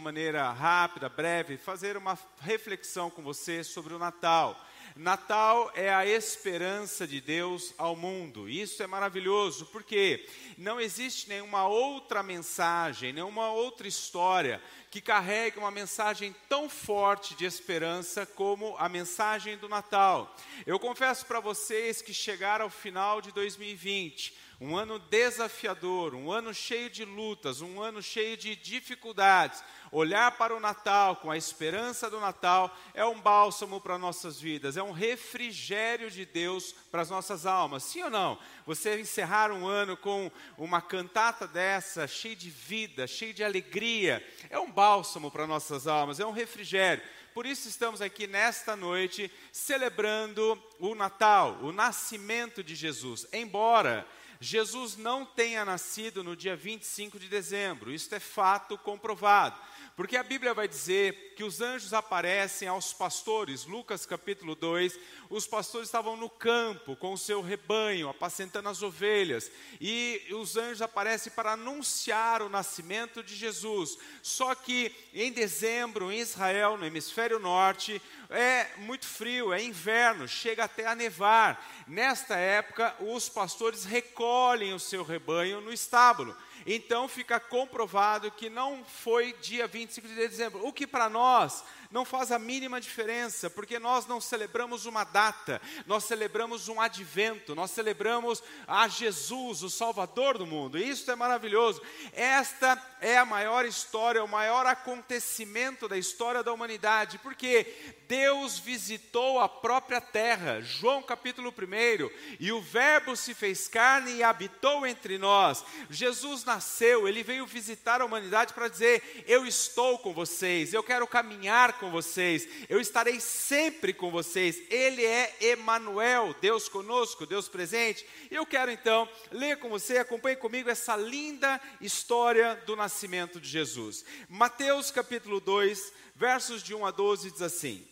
uma maneira rápida, breve, fazer uma reflexão com você sobre o Natal. Natal é a esperança de Deus ao mundo. Isso é maravilhoso, porque não existe nenhuma outra mensagem, nenhuma outra história que carregue uma mensagem tão forte de esperança como a mensagem do Natal. Eu confesso para vocês que chegar ao final de 2020, um ano desafiador, um ano cheio de lutas, um ano cheio de dificuldades. Olhar para o Natal com a esperança do Natal é um bálsamo para nossas vidas, é um refrigério de Deus para as nossas almas. Sim ou não? Você encerrar um ano com uma cantata dessa, cheia de vida, cheia de alegria, é um bálsamo para nossas almas, é um refrigério. Por isso estamos aqui nesta noite celebrando o Natal, o nascimento de Jesus. Embora Jesus não tenha nascido no dia 25 de dezembro, isso é fato comprovado. Porque a Bíblia vai dizer que os anjos aparecem aos pastores, Lucas capítulo 2, os pastores estavam no campo com o seu rebanho, apacentando as ovelhas, e os anjos aparecem para anunciar o nascimento de Jesus. Só que em dezembro, em Israel, no hemisfério norte, é muito frio, é inverno, chega até a nevar. Nesta época, os pastores recolhem o seu rebanho no estábulo. Então fica comprovado que não foi dia 25 de dezembro, o que para nós não faz a mínima diferença, porque nós não celebramos uma data, nós celebramos um advento, nós celebramos a Jesus, o Salvador do mundo. E isso é maravilhoso. Esta é a maior história, o maior acontecimento da história da humanidade, porque Deus visitou a própria terra. João capítulo 1, e o Verbo se fez carne e habitou entre nós. Jesus nasceu, ele veio visitar a humanidade para dizer: Eu estou com vocês, eu quero caminhar com vocês, eu estarei sempre com vocês. Ele é Emanuel, Deus conosco, Deus presente. Eu quero então ler com você, acompanhe comigo essa linda história do nascimento de Jesus. Mateus capítulo 2, versos de 1 a 12 diz assim: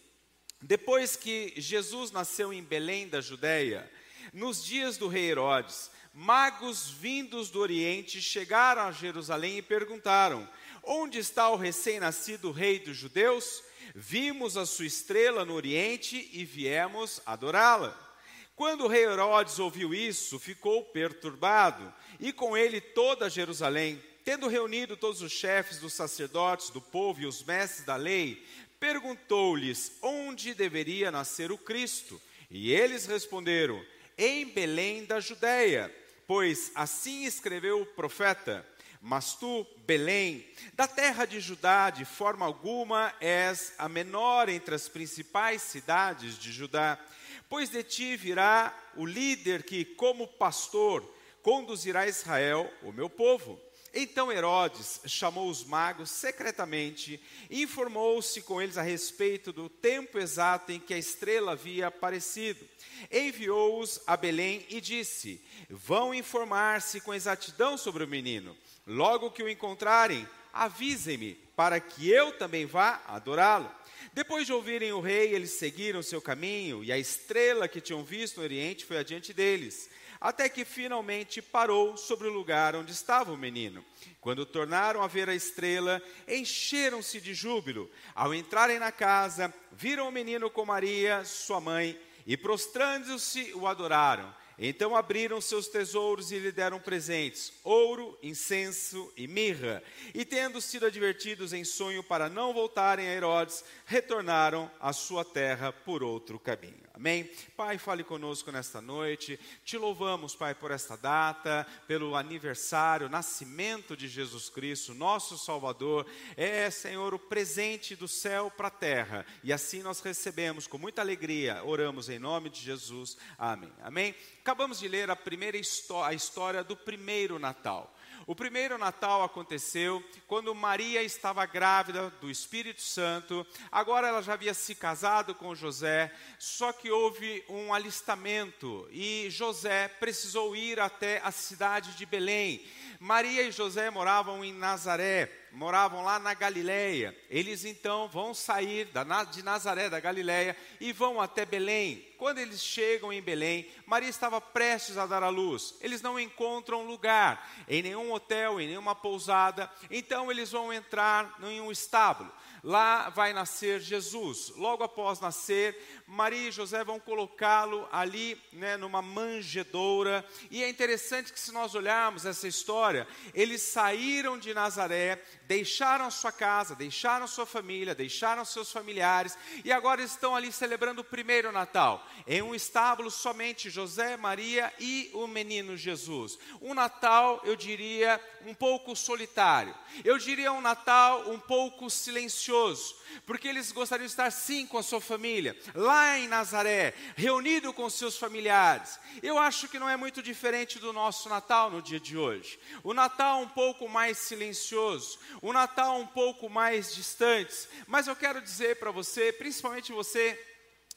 Depois que Jesus nasceu em Belém da Judéia, nos dias do rei Herodes, magos vindos do Oriente chegaram a Jerusalém e perguntaram: Onde está o recém-nascido rei dos judeus? Vimos a sua estrela no Oriente e viemos adorá-la. Quando o rei Herodes ouviu isso, ficou perturbado, e com ele toda Jerusalém. Tendo reunido todos os chefes dos sacerdotes, do povo e os mestres da lei, perguntou-lhes onde deveria nascer o Cristo. E eles responderam: Em Belém da Judéia, pois assim escreveu o profeta. Mas tu, Belém, da terra de Judá, de forma alguma és a menor entre as principais cidades de Judá, pois de ti virá o líder que, como pastor, conduzirá Israel, o meu povo. Então Herodes chamou os magos secretamente e informou-se com eles a respeito do tempo exato em que a estrela havia aparecido. Enviou-os a Belém e disse: Vão informar-se com exatidão sobre o menino. Logo que o encontrarem, avisem-me, para que eu também vá adorá-lo. Depois de ouvirem o rei, eles seguiram seu caminho, e a estrela que tinham visto no Oriente foi adiante deles, até que finalmente parou sobre o lugar onde estava o menino. Quando tornaram a ver a estrela, encheram-se de júbilo. Ao entrarem na casa, viram o menino com Maria, sua mãe, e prostrando-se o adoraram. Então abriram seus tesouros e lhe deram presentes: ouro, incenso e mirra. E tendo sido advertidos em sonho para não voltarem a Herodes, retornaram à sua terra por outro caminho. Amém? Pai, fale conosco nesta noite. Te louvamos, Pai, por esta data, pelo aniversário, nascimento de Jesus Cristo, nosso Salvador. É, Senhor, o presente do céu para a terra. E assim nós recebemos com muita alegria. Oramos em nome de Jesus. Amém. Amém. Acabamos de ler a primeira a história do primeiro Natal. O primeiro Natal aconteceu quando Maria estava grávida do Espírito Santo. Agora ela já havia se casado com José, só que houve um alistamento e José precisou ir até a cidade de Belém. Maria e José moravam em Nazaré moravam lá na Galileia. Eles então vão sair de Nazaré, da Galileia, e vão até Belém. Quando eles chegam em Belém, Maria estava prestes a dar à luz. Eles não encontram lugar em nenhum hotel, em nenhuma pousada. Então eles vão entrar em um estábulo. Lá vai nascer Jesus. Logo após nascer, Maria e José vão colocá-lo ali, né, numa manjedoura. E é interessante que se nós olharmos essa história, eles saíram de Nazaré, deixaram sua casa, deixaram sua família, deixaram seus familiares e agora estão ali celebrando o primeiro Natal, em um estábulo somente José, Maria e o menino Jesus. Um Natal, eu diria, um pouco solitário. Eu diria um Natal um pouco silencioso porque eles gostariam de estar sim com a sua família, lá em Nazaré, reunido com seus familiares. Eu acho que não é muito diferente do nosso Natal no dia de hoje. O Natal um pouco mais silencioso, o Natal um pouco mais distante. Mas eu quero dizer para você, principalmente você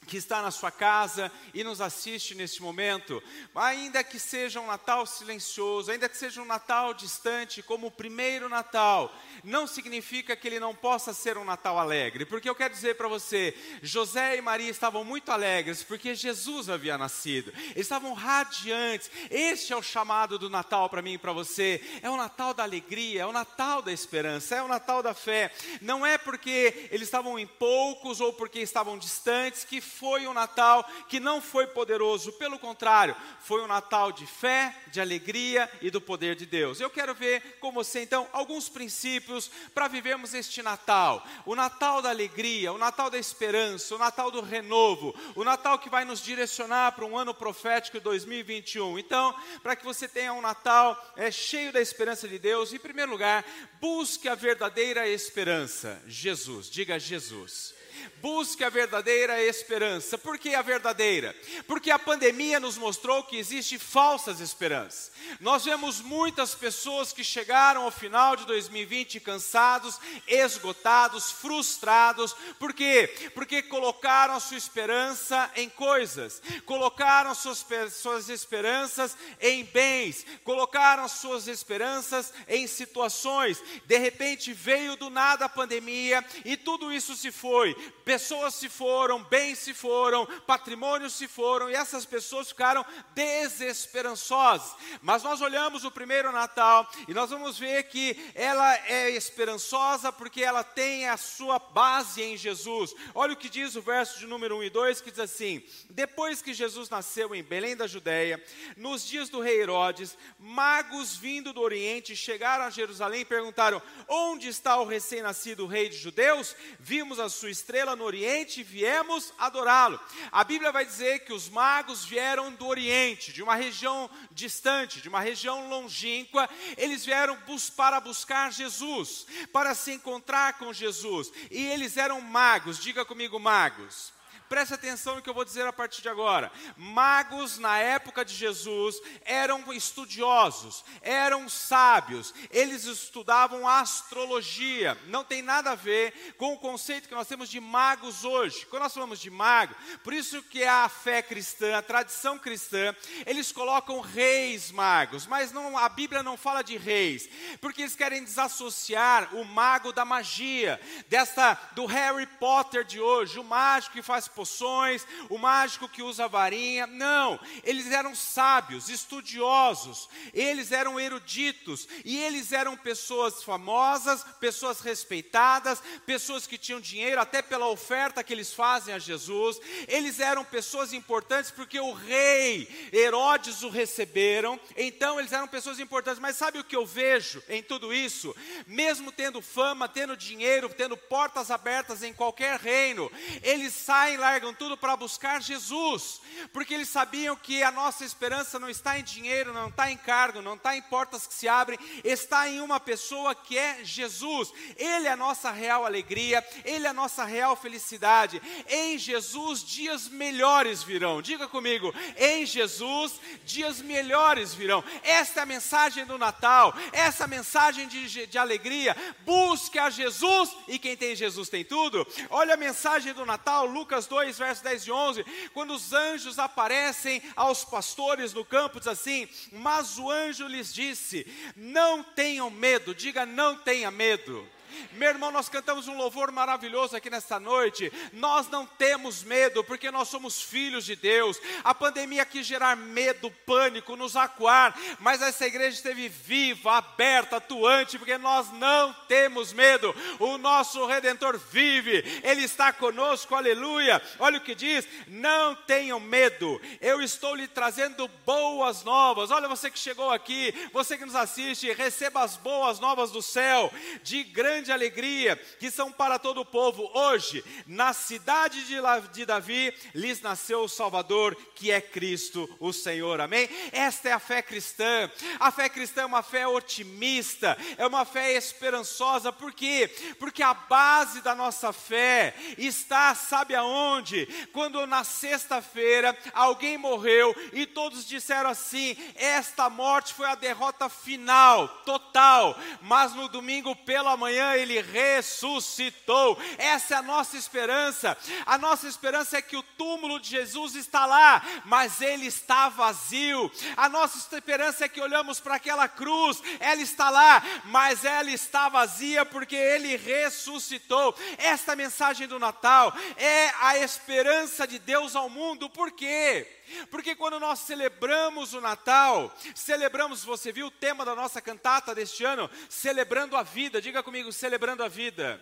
que está na sua casa e nos assiste neste momento, ainda que seja um Natal silencioso, ainda que seja um Natal distante, como o primeiro Natal, não significa que ele não possa ser um Natal alegre, porque eu quero dizer para você, José e Maria estavam muito alegres porque Jesus havia nascido, eles estavam radiantes. Este é o chamado do Natal para mim e para você. É o Natal da alegria, é o Natal da esperança, é o Natal da fé. Não é porque eles estavam em poucos ou porque estavam distantes que foi um Natal que não foi poderoso, pelo contrário, foi um Natal de fé, de alegria e do poder de Deus. Eu quero ver com você então alguns princípios para vivermos este Natal. O Natal da alegria, o Natal da esperança, o Natal do renovo, o Natal que vai nos direcionar para um ano profético 2021. Então, para que você tenha um Natal é, cheio da esperança de Deus, em primeiro lugar, busque a verdadeira esperança. Jesus, diga Jesus. Busque a verdadeira esperança. Por que a verdadeira? Porque a pandemia nos mostrou que existe falsas esperanças. Nós vemos muitas pessoas que chegaram ao final de 2020 cansados, esgotados, frustrados. Por quê? Porque colocaram a sua esperança em coisas, colocaram suas, suas esperanças em bens, colocaram suas esperanças em situações. De repente veio do nada a pandemia e tudo isso se foi pessoas se foram, bens se foram, patrimônios se foram, e essas pessoas ficaram desesperançosas. Mas nós olhamos o primeiro Natal e nós vamos ver que ela é esperançosa porque ela tem a sua base em Jesus. Olha o que diz o verso de número 1 e 2, que diz assim: Depois que Jesus nasceu em Belém da Judéia, nos dias do rei Herodes, magos vindo do Oriente chegaram a Jerusalém e perguntaram: Onde está o recém-nascido rei de judeus? Vimos a sua estrela no Oriente e viemos adorá-lo. A Bíblia vai dizer que os magos vieram do Oriente, de uma região distante, de uma região longínqua. Eles vieram bus para buscar Jesus, para se encontrar com Jesus. E eles eram magos, diga comigo, magos preste atenção no que eu vou dizer a partir de agora. Magos na época de Jesus eram estudiosos, eram sábios, eles estudavam astrologia. Não tem nada a ver com o conceito que nós temos de magos hoje. Quando nós falamos de mago, por isso que a fé cristã, a tradição cristã, eles colocam reis magos, mas não, a Bíblia não fala de reis, porque eles querem desassociar o mago da magia, desta do Harry Potter de hoje, o mágico que faz poções, o mágico que usa varinha. Não, eles eram sábios, estudiosos, eles eram eruditos e eles eram pessoas famosas, pessoas respeitadas, pessoas que tinham dinheiro até pela oferta que eles fazem a Jesus. Eles eram pessoas importantes porque o rei Herodes o receberam, então eles eram pessoas importantes. Mas sabe o que eu vejo em tudo isso? Mesmo tendo fama, tendo dinheiro, tendo portas abertas em qualquer reino, eles saem lá largam tudo para buscar Jesus, porque eles sabiam que a nossa esperança não está em dinheiro, não está em cargo, não está em portas que se abrem, está em uma pessoa que é Jesus. Ele é a nossa real alegria, ele é a nossa real felicidade. Em Jesus, dias melhores virão. Diga comigo, em Jesus, dias melhores virão. Esta é a mensagem do Natal, essa mensagem de, de alegria. Busque a Jesus, e quem tem Jesus tem tudo. Olha a mensagem do Natal, Lucas 2, versos 10 e 11, quando os anjos aparecem aos pastores no campo, diz assim: Mas o anjo lhes disse: Não tenham medo, diga não tenha medo. Meu irmão, nós cantamos um louvor maravilhoso aqui nesta noite. Nós não temos medo, porque nós somos filhos de Deus. A pandemia quis gerar medo, pânico, nos acuar, mas essa igreja esteve viva, aberta, atuante, porque nós não temos medo. O nosso redentor vive, ele está conosco, aleluia. Olha o que diz: não tenham medo, eu estou lhe trazendo boas novas. Olha você que chegou aqui, você que nos assiste, receba as boas novas do céu, de grande grande alegria, que são para todo o povo. Hoje, na cidade de Davi, lhes nasceu o Salvador, que é Cristo, o Senhor. Amém? Esta é a fé cristã. A fé cristã é uma fé otimista, é uma fé esperançosa. Por quê? Porque a base da nossa fé está, sabe aonde? Quando na sexta-feira alguém morreu e todos disseram assim: esta morte foi a derrota final, total. Mas no domingo pela manhã ele ressuscitou. Essa é a nossa esperança. A nossa esperança é que o túmulo de Jesus está lá, mas ele está vazio. A nossa esperança é que olhamos para aquela cruz, ela está lá, mas ela está vazia porque ele ressuscitou. Esta mensagem do Natal é a esperança de Deus ao mundo. Por quê? Porque quando nós celebramos o Natal, celebramos, você viu o tema da nossa cantata deste ano? Celebrando a vida. Diga comigo, celebrando a vida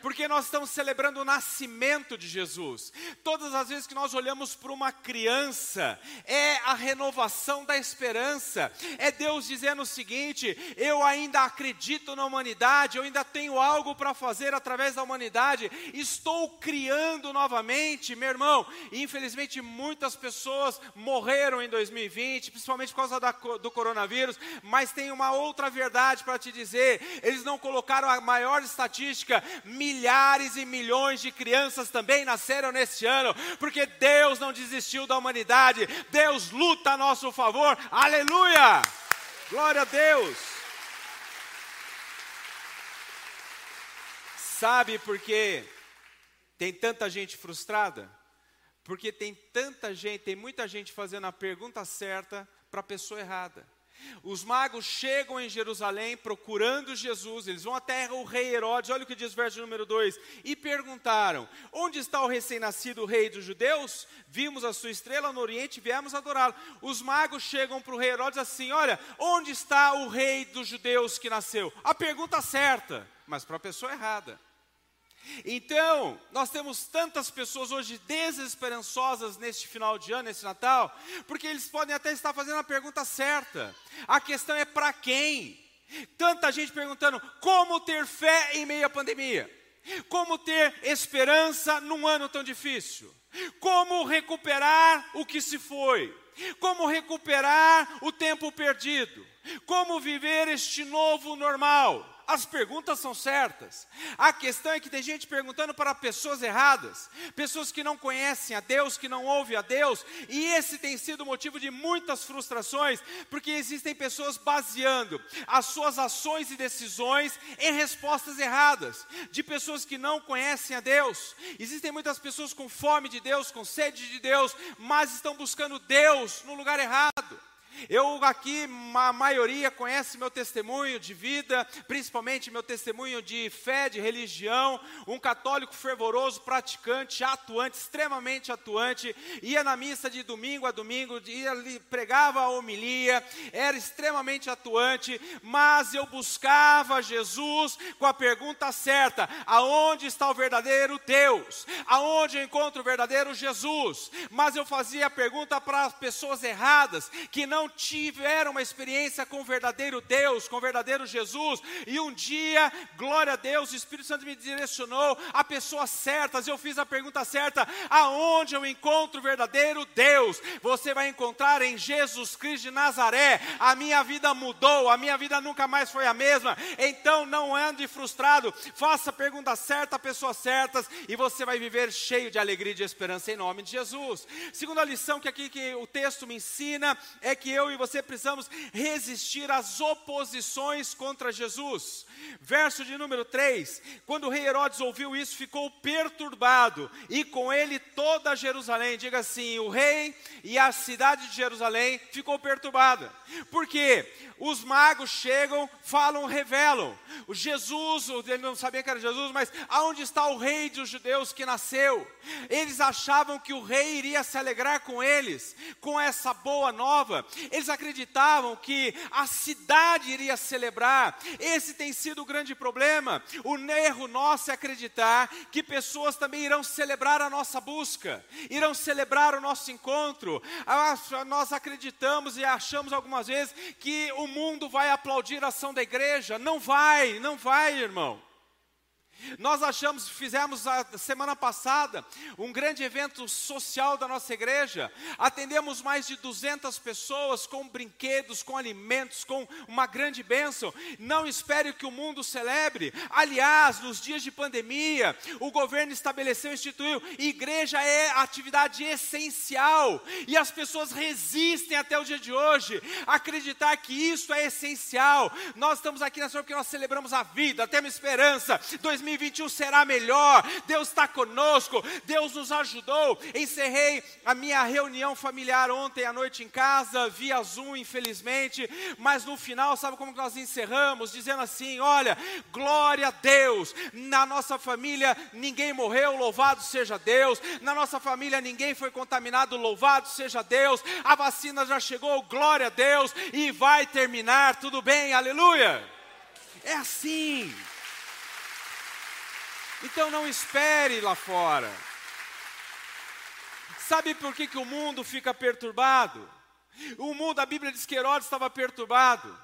porque nós estamos celebrando o nascimento de Jesus. Todas as vezes que nós olhamos para uma criança, é a renovação da esperança, é Deus dizendo o seguinte: eu ainda acredito na humanidade, eu ainda tenho algo para fazer através da humanidade, estou criando novamente, meu irmão. Infelizmente, muitas pessoas morreram em 2020, principalmente por causa da, do coronavírus, mas tem uma outra verdade para te dizer: eles não colocaram a maior estatística milhares e milhões de crianças também nasceram neste ano, porque Deus não desistiu da humanidade, Deus luta a nosso favor, aleluia! Glória a Deus! Sabe por que tem tanta gente frustrada? Porque tem tanta gente, tem muita gente fazendo a pergunta certa para a pessoa errada. Os magos chegam em Jerusalém procurando Jesus, eles vão até o rei Herodes, olha o que diz o verso número 2: e perguntaram: Onde está o recém-nascido rei dos judeus? Vimos a sua estrela no Oriente e viemos adorá-lo. Os magos chegam para o rei Herodes assim: Olha, onde está o rei dos judeus que nasceu? A pergunta certa, mas para a pessoa errada. Então, nós temos tantas pessoas hoje desesperançosas neste final de ano, nesse Natal, porque eles podem até estar fazendo a pergunta certa. A questão é para quem? Tanta gente perguntando como ter fé em meio à pandemia, como ter esperança num ano tão difícil, como recuperar o que se foi, como recuperar o tempo perdido, como viver este novo normal. As perguntas são certas. A questão é que tem gente perguntando para pessoas erradas, pessoas que não conhecem a Deus, que não ouvem a Deus, e esse tem sido motivo de muitas frustrações, porque existem pessoas baseando as suas ações e decisões em respostas erradas, de pessoas que não conhecem a Deus. Existem muitas pessoas com fome de Deus, com sede de Deus, mas estão buscando Deus no lugar errado. Eu aqui, a maioria conhece meu testemunho de vida, principalmente meu testemunho de fé, de religião, um católico fervoroso, praticante, atuante, extremamente atuante, ia na missa de domingo a domingo, ia, pregava a homilia, era extremamente atuante, mas eu buscava Jesus com a pergunta certa: aonde está o verdadeiro Deus? Aonde eu encontro o verdadeiro Jesus? Mas eu fazia a pergunta para as pessoas erradas, que não tiveram uma experiência com o verdadeiro Deus, com o verdadeiro Jesus, e um dia, glória a Deus, o Espírito Santo me direcionou a pessoas certas, eu fiz a pergunta certa: aonde eu encontro o verdadeiro Deus? Você vai encontrar em Jesus Cristo de Nazaré. A minha vida mudou, a minha vida nunca mais foi a mesma. Então não ande frustrado, faça a pergunta certa, a pessoas certas, e você vai viver cheio de alegria e de esperança em nome de Jesus. Segunda lição que aqui que o texto me ensina é que eu e você precisamos resistir às oposições contra Jesus. Verso de número 3: Quando o rei Herodes ouviu isso, ficou perturbado, e com ele toda Jerusalém. Diga assim: o rei e a cidade de Jerusalém ficou perturbada. Porque os magos chegam, falam, revelam. O Jesus, ele não sabia que era Jesus, mas aonde está o rei dos judeus que nasceu? Eles achavam que o rei iria se alegrar com eles, com essa boa nova. Eles acreditavam que a cidade iria celebrar. Esse tem sido o grande problema. O erro nosso é acreditar que pessoas também irão celebrar a nossa busca, irão celebrar o nosso encontro. Nós acreditamos e achamos algumas vezes que o mundo vai aplaudir a ação da igreja. Não vai, não vai, irmão. Nós achamos, fizemos a semana passada um grande evento social da nossa igreja. Atendemos mais de 200 pessoas com brinquedos, com alimentos, com uma grande bênção. Não espere que o mundo celebre. Aliás, nos dias de pandemia, o governo estabeleceu, instituiu, igreja é atividade essencial. E as pessoas resistem até o dia de hoje acreditar que isso é essencial. Nós estamos aqui nessa hora porque nós celebramos a vida, temos esperança. 2000 2021 será melhor. Deus está conosco, Deus nos ajudou. Encerrei a minha reunião familiar ontem à noite em casa, via Zoom, infelizmente, mas no final, sabe como nós encerramos? Dizendo assim: olha, glória a Deus, na nossa família ninguém morreu, louvado seja Deus, na nossa família ninguém foi contaminado, louvado seja Deus, a vacina já chegou, glória a Deus, e vai terminar, tudo bem, aleluia. É assim. Então não espere lá fora. Sabe por que, que o mundo fica perturbado? O mundo, a Bíblia diz que Herodes estava perturbado.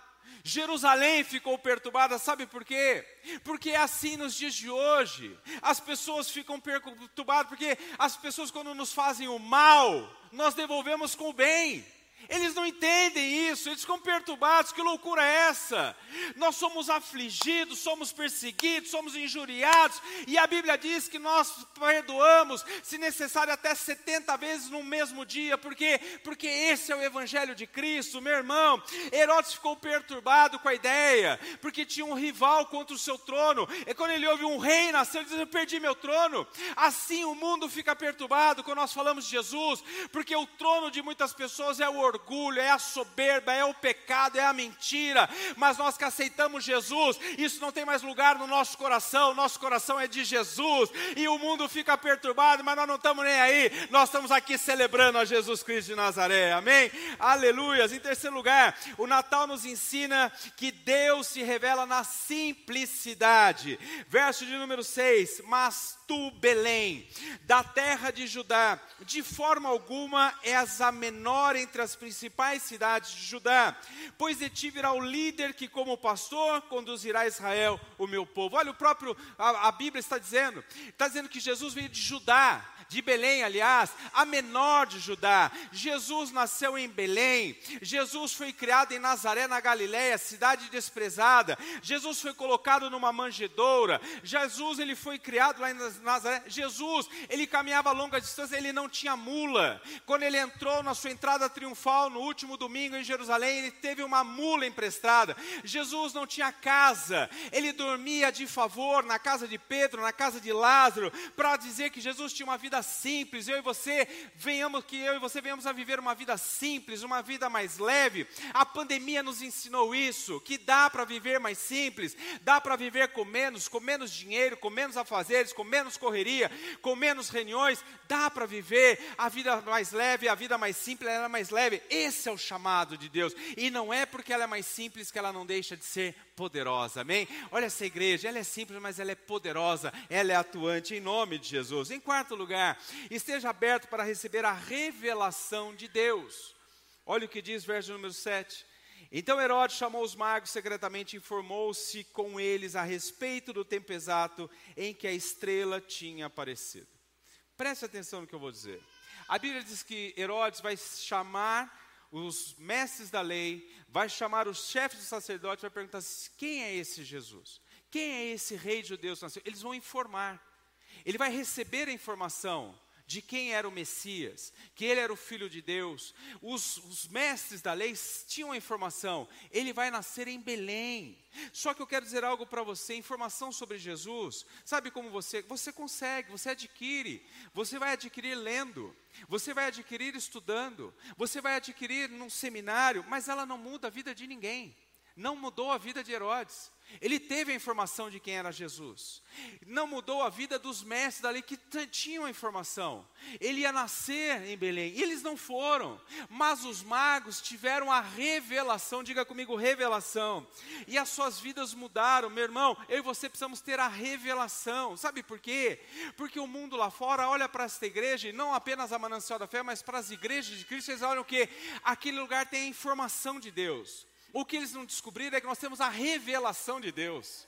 Jerusalém ficou perturbada, sabe por quê? Porque é assim nos dias de hoje. As pessoas ficam perturbadas porque as pessoas, quando nos fazem o mal, nós devolvemos com o bem. Eles não entendem isso, eles ficam perturbados. Que loucura é essa? Nós somos afligidos, somos perseguidos, somos injuriados, e a Bíblia diz que nós perdoamos, se necessário, até 70 vezes no mesmo dia, porque porque esse é o evangelho de Cristo, meu irmão. Herodes ficou perturbado com a ideia, porque tinha um rival contra o seu trono. E quando ele ouve um rei nascer, ele diz: "Eu perdi meu trono". Assim o mundo fica perturbado quando nós falamos de Jesus, porque o trono de muitas pessoas é o orgulho, é a soberba, é o pecado, é a mentira. Mas nós que aceitamos Jesus, isso não tem mais lugar no nosso coração. Nosso coração é de Jesus. E o mundo fica perturbado, mas nós não estamos nem aí. Nós estamos aqui celebrando a Jesus Cristo de Nazaré. Amém? Aleluias. Em terceiro lugar, o Natal nos ensina que Deus se revela na simplicidade. Verso de número 6: Mas tu, Belém, da terra de Judá, de forma alguma és a menor entre as principais cidades de Judá, pois de ti virá o líder que, como pastor, conduzirá Israel, o meu povo. Olha, o próprio, a, a Bíblia está dizendo, está dizendo que Jesus veio de Judá, de Belém, aliás, a menor de Judá. Jesus nasceu em Belém. Jesus foi criado em Nazaré, na Galiléia, cidade desprezada. Jesus foi colocado numa manjedoura. Jesus, ele foi criado lá em Nazaré. Jesus, ele caminhava longa distância, ele não tinha mula. Quando ele entrou na sua entrada triunfal no último domingo em Jerusalém, ele teve uma mula emprestada. Jesus não tinha casa. Ele dormia de favor na casa de Pedro, na casa de Lázaro, para dizer que Jesus tinha uma vida simples, eu e você venhamos que eu e você venhamos a viver uma vida simples, uma vida mais leve. A pandemia nos ensinou isso, que dá para viver mais simples, dá para viver com menos, com menos dinheiro, com menos afazeres, com menos correria, com menos reuniões, dá para viver a vida mais leve, a vida mais simples, ela é mais leve. Esse é o chamado de Deus. E não é porque ela é mais simples que ela não deixa de ser poderosa, amém? Olha essa igreja, ela é simples, mas ela é poderosa, ela é atuante em nome de Jesus. Em quarto lugar, esteja aberto para receber a revelação de Deus. Olha o que diz verso número 7. Então Herodes chamou os magos secretamente e informou-se com eles a respeito do tempo exato em que a estrela tinha aparecido. Preste atenção no que eu vou dizer. A Bíblia diz que Herodes vai chamar os mestres da lei, vai chamar os chefes dos sacerdotes, vai perguntar quem é esse Jesus? Quem é esse rei de judeus? Eles vão informar. Ele vai receber a informação de quem era o Messias, que ele era o Filho de Deus. Os, os, mestres da lei tinham a informação, ele vai nascer em Belém. Só que eu quero dizer algo para você: informação sobre Jesus, sabe como você? Você consegue, você adquire, você vai adquirir lendo, você vai adquirir estudando, você vai adquirir num seminário, mas ela não muda a vida de ninguém, não mudou a vida de Herodes. Ele teve a informação de quem era Jesus. Não mudou a vida dos mestres dali que tinham a informação. Ele ia nascer em Belém. E eles não foram. Mas os magos tiveram a revelação. Diga comigo, revelação. E as suas vidas mudaram. Meu irmão, eu e você precisamos ter a revelação. Sabe por quê? Porque o mundo lá fora olha para esta igreja, e não apenas a Manancial da Fé, mas para as igrejas de Cristo, eles olham o quê? Aquele lugar tem a informação de Deus. O que eles não descobriram é que nós temos a revelação de Deus.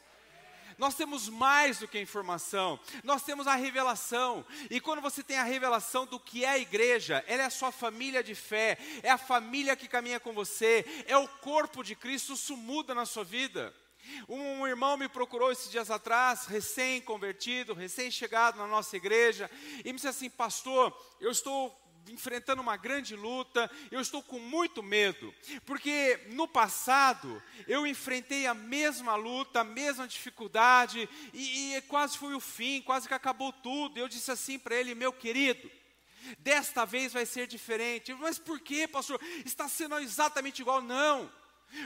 Nós temos mais do que informação, nós temos a revelação. E quando você tem a revelação do que é a igreja, ela é a sua família de fé, é a família que caminha com você, é o corpo de Cristo, isso muda na sua vida. Um irmão me procurou esses dias atrás, recém-convertido, recém-chegado na nossa igreja, e me disse assim: Pastor, eu estou enfrentando uma grande luta, eu estou com muito medo, porque no passado eu enfrentei a mesma luta, a mesma dificuldade, e, e quase foi o fim, quase que acabou tudo. Eu disse assim para ele, meu querido, desta vez vai ser diferente. Mas por que, pastor? Está sendo exatamente igual? Não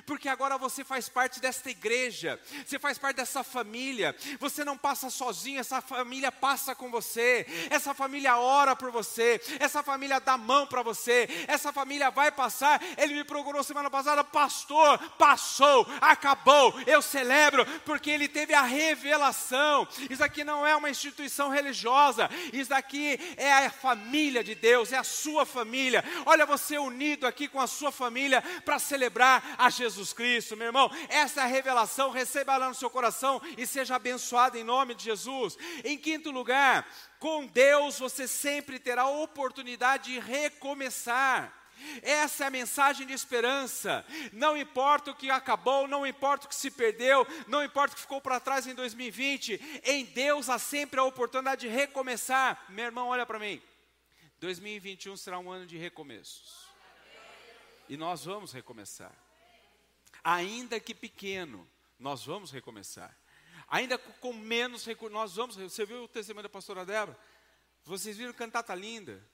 porque agora você faz parte desta igreja, você faz parte dessa família, você não passa sozinho, essa família passa com você, essa família ora por você, essa família dá mão para você, essa família vai passar. Ele me procurou semana passada, pastor, passou, acabou, eu celebro, porque ele teve a revelação. Isso aqui não é uma instituição religiosa, isso aqui é a família de Deus, é a sua família. Olha você unido aqui com a sua família para celebrar a Jesus Cristo, meu irmão. Essa revelação, receba ela no seu coração e seja abençoado em nome de Jesus. Em quinto lugar, com Deus você sempre terá a oportunidade de recomeçar. Essa é a mensagem de esperança. Não importa o que acabou, não importa o que se perdeu, não importa o que ficou para trás em 2020, em Deus há sempre a oportunidade de recomeçar. Meu irmão, olha para mim. 2021 será um ano de recomeços. E nós vamos recomeçar ainda que pequeno, nós vamos recomeçar. Ainda com menos recursos, nós vamos. Você viu o testemunho da pastora Débora? Vocês viram cantata linda?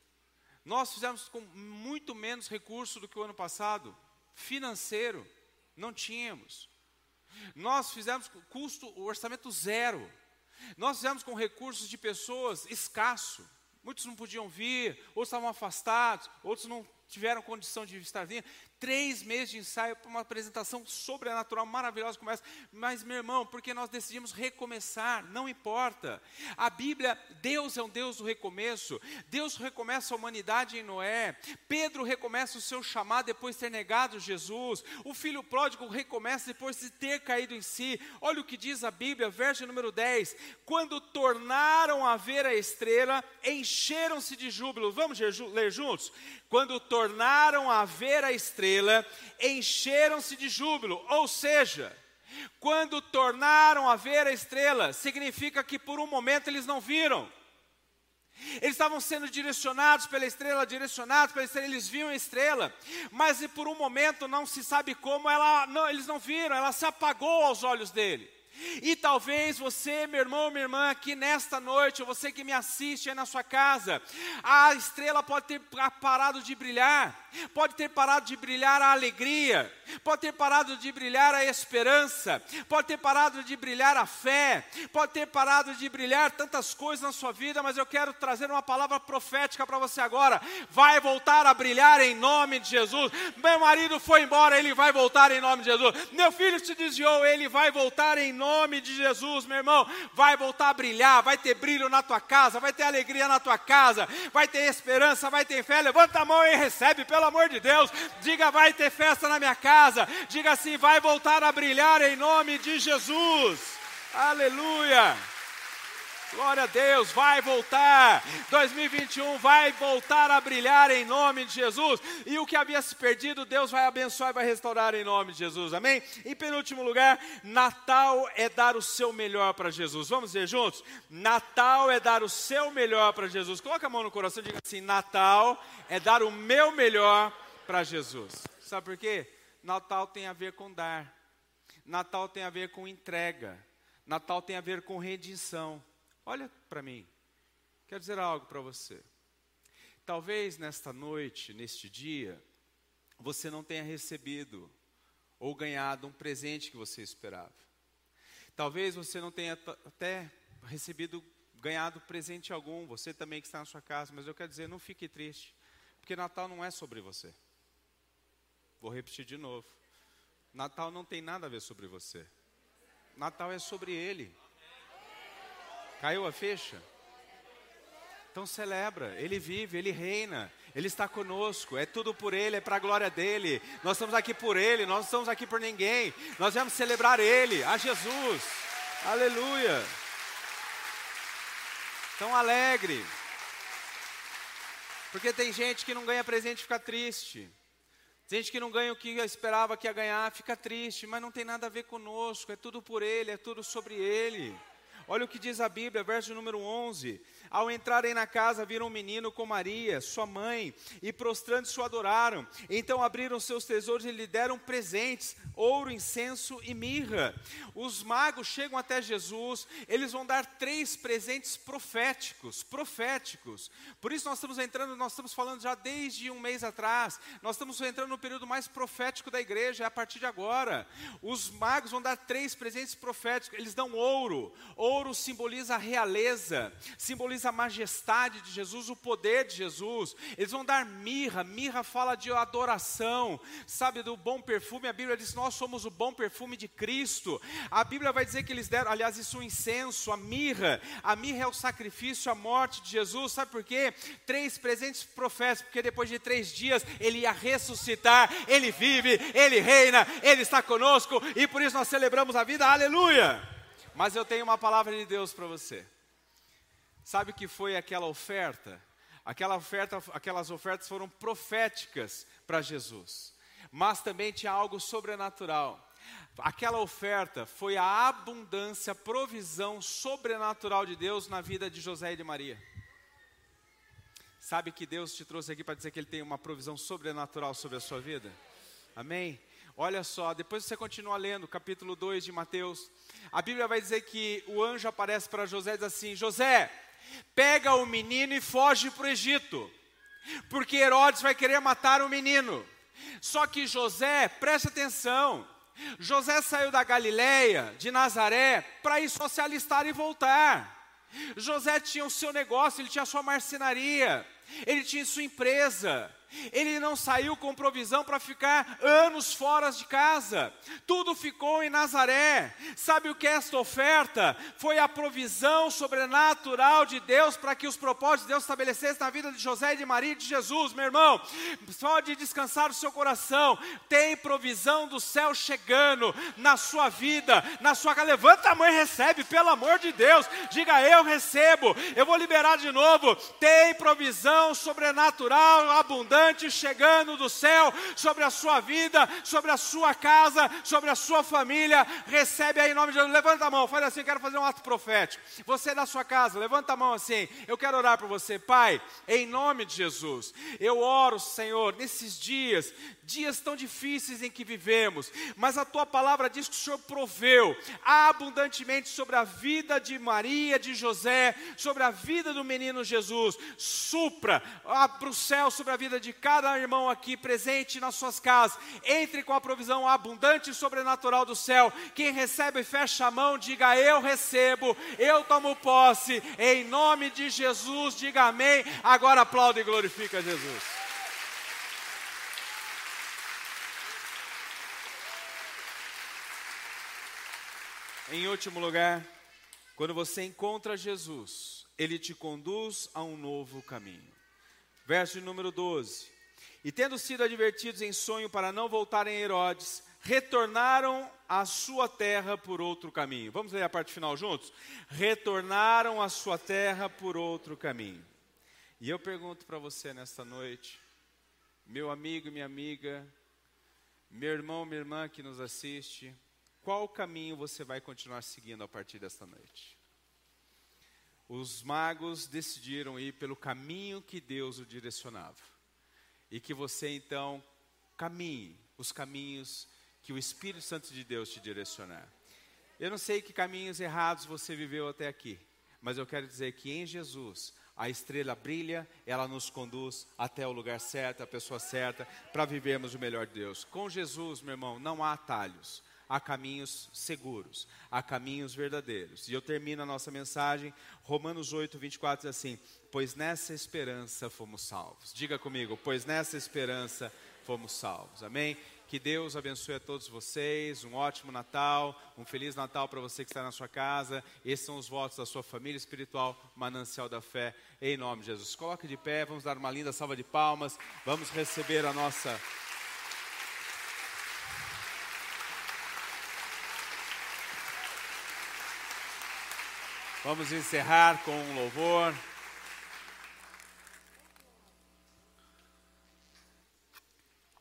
Nós fizemos com muito menos recurso do que o ano passado, financeiro, não tínhamos. Nós fizemos custo, orçamento zero. Nós fizemos com recursos de pessoas escasso. Muitos não podiam vir, outros estavam afastados, outros não tiveram condição de estar vindo três meses de ensaio para uma apresentação sobrenatural maravilhosa como essa. Mas, meu irmão, porque nós decidimos recomeçar, não importa. A Bíblia, Deus é um Deus do recomeço. Deus recomeça a humanidade em Noé. Pedro recomeça o seu chamado depois de ter negado Jesus. O filho pródigo recomeça depois de ter caído em si. Olha o que diz a Bíblia, verso número 10. Quando tornaram a ver a estrela, encheram-se de júbilo. Vamos ler juntos? Quando tornaram a ver a estrela, encheram-se de júbilo, ou seja, quando tornaram a ver a estrela, significa que por um momento eles não viram. Eles estavam sendo direcionados pela estrela, direcionados pela estrela, eles viam a estrela, mas por um momento não se sabe como ela, não, eles não viram, ela se apagou aos olhos dele. E talvez você, meu irmão, minha irmã, aqui nesta noite, ou você que me assiste aí na sua casa, a estrela pode ter parado de brilhar, pode ter parado de brilhar a alegria, pode ter parado de brilhar a esperança, pode ter parado de brilhar a fé, pode ter parado de brilhar tantas coisas na sua vida, mas eu quero trazer uma palavra profética para você agora. Vai voltar a brilhar em nome de Jesus. Meu marido foi embora, ele vai voltar em nome de Jesus. Meu filho se desviou, ele vai voltar em nome nome de Jesus, meu irmão, vai voltar a brilhar, vai ter brilho na tua casa, vai ter alegria na tua casa, vai ter esperança, vai ter fé. Levanta a mão e recebe, pelo amor de Deus. Diga, vai ter festa na minha casa. Diga assim, vai voltar a brilhar em nome de Jesus. Aleluia. Glória a Deus, vai voltar. 2021 vai voltar a brilhar em nome de Jesus. E o que havia se perdido, Deus vai abençoar e vai restaurar em nome de Jesus. Amém? Em penúltimo lugar, Natal é dar o seu melhor para Jesus. Vamos ver juntos? Natal é dar o seu melhor para Jesus. Coloca a mão no coração e diga assim: Natal é dar o meu melhor para Jesus. Sabe por quê? Natal tem a ver com dar. Natal tem a ver com entrega. Natal tem a ver com redenção. Olha para mim, quero dizer algo para você. Talvez nesta noite, neste dia, você não tenha recebido ou ganhado um presente que você esperava. Talvez você não tenha até recebido, ganhado presente algum, você também que está na sua casa, mas eu quero dizer, não fique triste, porque Natal não é sobre você. Vou repetir de novo. Natal não tem nada a ver sobre você. Natal é sobre Ele. Caiu a ficha? Então celebra, Ele vive, Ele reina, Ele está conosco, é tudo por Ele, é para a glória dEle. Nós estamos aqui por Ele, nós não estamos aqui por ninguém. Nós vamos celebrar Ele, a Jesus. Aleluia. Então alegre. Porque tem gente que não ganha presente e fica triste. Tem gente que não ganha o que esperava que ia ganhar, fica triste, mas não tem nada a ver conosco, é tudo por Ele, é tudo sobre Ele. Olha o que diz a Bíblia, verso número 11. Ao entrarem na casa, viram um menino com Maria, sua mãe, e prostrando-se o adoraram. Então abriram seus tesouros e lhe deram presentes, ouro, incenso e mirra. Os magos chegam até Jesus, eles vão dar três presentes proféticos, proféticos. Por isso nós estamos entrando, nós estamos falando já desde um mês atrás, nós estamos entrando no período mais profético da igreja, é a partir de agora. Os magos vão dar três presentes proféticos, eles dão ouro. Ouro simboliza a realeza, simboliza a majestade de Jesus, o poder de Jesus. Eles vão dar mirra, mirra fala de adoração, sabe, do bom perfume. A Bíblia diz: Nós somos o bom perfume de Cristo. A Bíblia vai dizer que eles deram, aliás, isso é um incenso, a mirra. A mirra é o sacrifício, a morte de Jesus. Sabe por quê? Três presentes proféticos, porque depois de três dias ele ia ressuscitar, ele vive, ele reina, ele está conosco e por isso nós celebramos a vida. Aleluia! Mas eu tenho uma palavra de Deus para você. Sabe o que foi aquela oferta? Aquela oferta, aquelas ofertas foram proféticas para Jesus, mas também tinha algo sobrenatural. Aquela oferta foi a abundância, a provisão sobrenatural de Deus na vida de José e de Maria. Sabe que Deus te trouxe aqui para dizer que Ele tem uma provisão sobrenatural sobre a sua vida? Amém? Olha só, depois você continua lendo, capítulo 2 de Mateus. A Bíblia vai dizer que o anjo aparece para José e diz assim: José, pega o menino e foge para o Egito, porque Herodes vai querer matar o menino. Só que José, preste atenção, José saiu da Galileia, de Nazaré, para ir socialistar e voltar. José tinha o seu negócio, ele tinha a sua marcenaria, ele tinha sua empresa. Ele não saiu com provisão para ficar anos fora de casa. Tudo ficou em Nazaré. Sabe o que é esta oferta? Foi a provisão sobrenatural de Deus para que os propósitos de Deus estabelecessem na vida de José e de Maria e de Jesus, meu irmão. Pode descansar o seu coração. Tem provisão do céu chegando na sua vida, na sua casa. Levanta a mão e recebe, pelo amor de Deus. Diga eu recebo. Eu vou liberar de novo. Tem provisão sobrenatural, abundante abundante chegando do céu sobre a sua vida, sobre a sua casa, sobre a sua família. Recebe aí em nome de Jesus. Levanta a mão, faz assim, quero fazer um ato profético. Você da sua casa, levanta a mão assim. Eu quero orar por você, Pai, em nome de Jesus. Eu oro, Senhor, nesses dias dias tão difíceis em que vivemos, mas a tua palavra diz que o Senhor proveu abundantemente sobre a vida de Maria, de José, sobre a vida do menino Jesus. Supra, abra o céu sobre a vida de cada irmão aqui presente nas suas casas. Entre com a provisão abundante e sobrenatural do céu. Quem recebe, fecha a mão, diga eu recebo, eu tomo posse, em nome de Jesus, diga amém. Agora aplaude e glorifica Jesus. Em último lugar, quando você encontra Jesus, ele te conduz a um novo caminho. Verso número 12. E tendo sido advertidos em sonho para não voltarem a Herodes, retornaram à sua terra por outro caminho. Vamos ler a parte final juntos? Retornaram à sua terra por outro caminho. E eu pergunto para você nesta noite, meu amigo minha amiga, meu irmão, minha irmã que nos assiste, qual caminho você vai continuar seguindo a partir desta noite? Os magos decidiram ir pelo caminho que Deus o direcionava. E que você então caminhe os caminhos que o Espírito Santo de Deus te direcionar. Eu não sei que caminhos errados você viveu até aqui, mas eu quero dizer que em Jesus a estrela brilha, ela nos conduz até o lugar certo, a pessoa certa, para vivermos o melhor de Deus. Com Jesus, meu irmão, não há atalhos, há caminhos seguros, há caminhos verdadeiros. E eu termino a nossa mensagem, Romanos 8, 24 diz assim: Pois nessa esperança fomos salvos. Diga comigo, pois nessa esperança fomos salvos. Amém? Que Deus abençoe a todos vocês. Um ótimo Natal, um feliz Natal para você que está na sua casa. Esses são os votos da sua família espiritual, Manancial da Fé, em nome de Jesus. Coloque de pé, vamos dar uma linda salva de palmas. Vamos receber a nossa. Vamos encerrar com um louvor.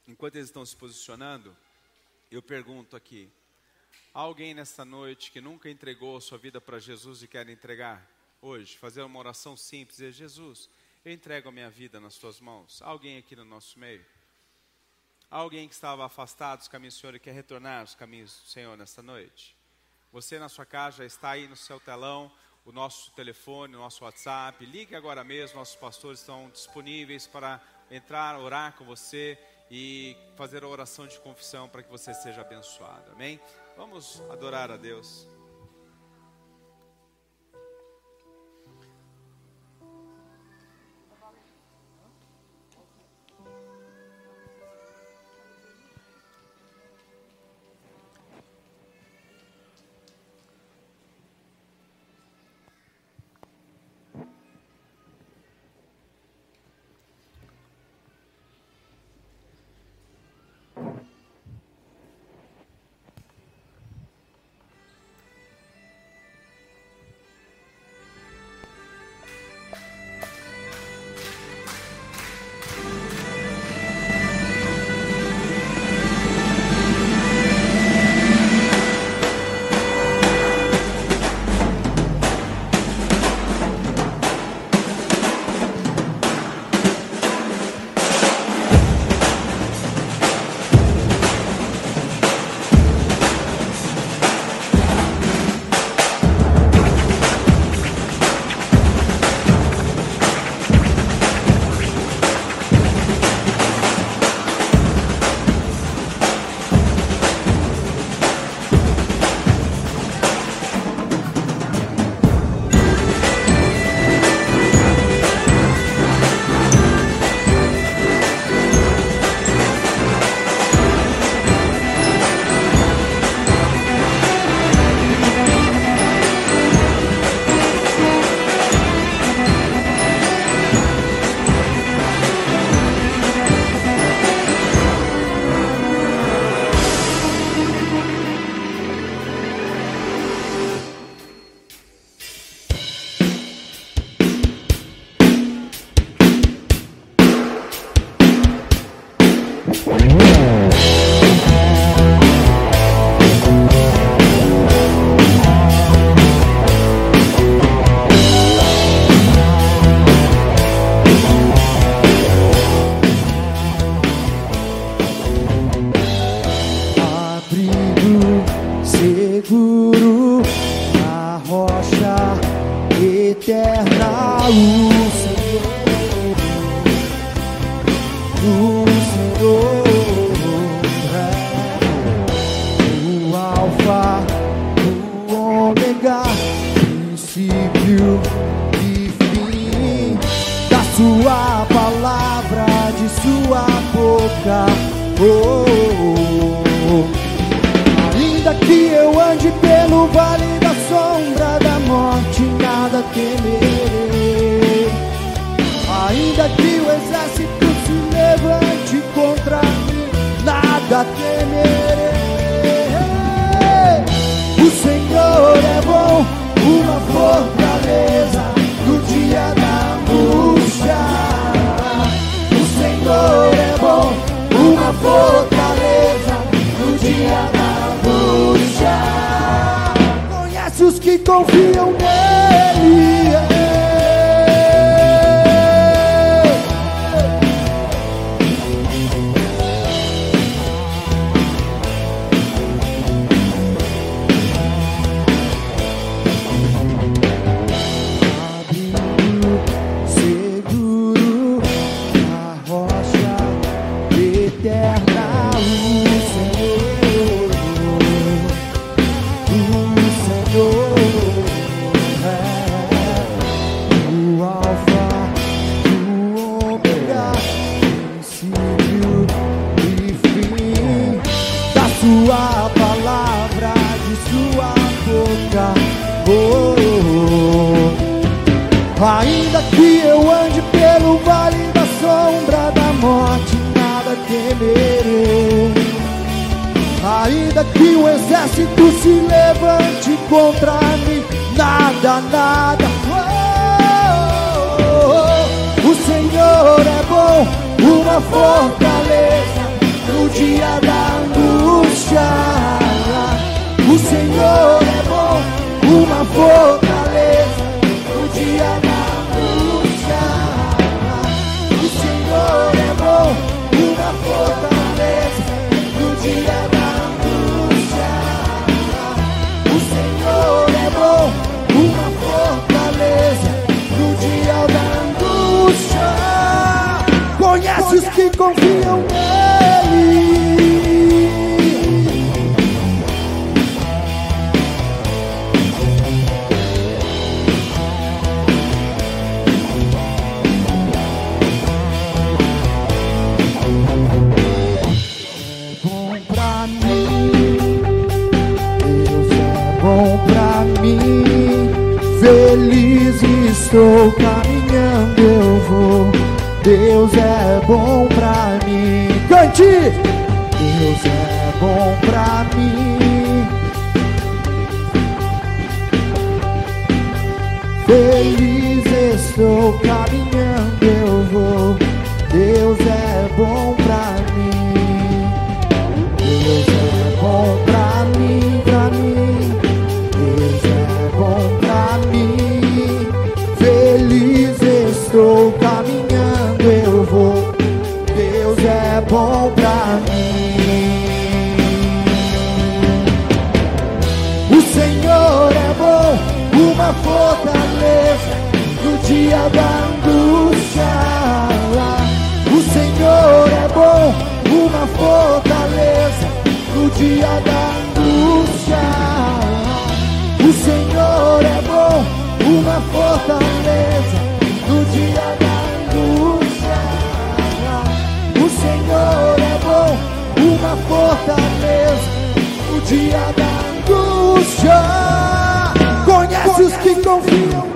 enquanto eles estão se posicionando, eu pergunto aqui: há alguém nesta noite que nunca entregou a sua vida para Jesus e quer entregar hoje? Fazer uma oração simples: dizer, Jesus, eu entrego a minha vida nas tuas mãos. Há alguém aqui no nosso meio? Há alguém que estava afastado dos caminhos do Senhor e quer retornar aos caminhos do Senhor nesta noite? Você na sua casa já está aí no seu telão, o nosso telefone, o nosso WhatsApp. Ligue agora mesmo, nossos pastores estão disponíveis para entrar, orar com você e fazer a oração de confissão para que você seja abençoado. Amém? Vamos adorar a Deus. confiam nele. confiam nele. É bom pra mim, Deus é bom pra mim. Feliz estou caminhando, eu vou. Deus é bom pra minha fortaleza no dia da angústia. O Senhor é bom, uma fortaleza no dia da angústia. O Senhor é bom, uma fortaleza no dia da angústia. O Senhor é bom, uma fortaleza no dia da angústia. Não. confiam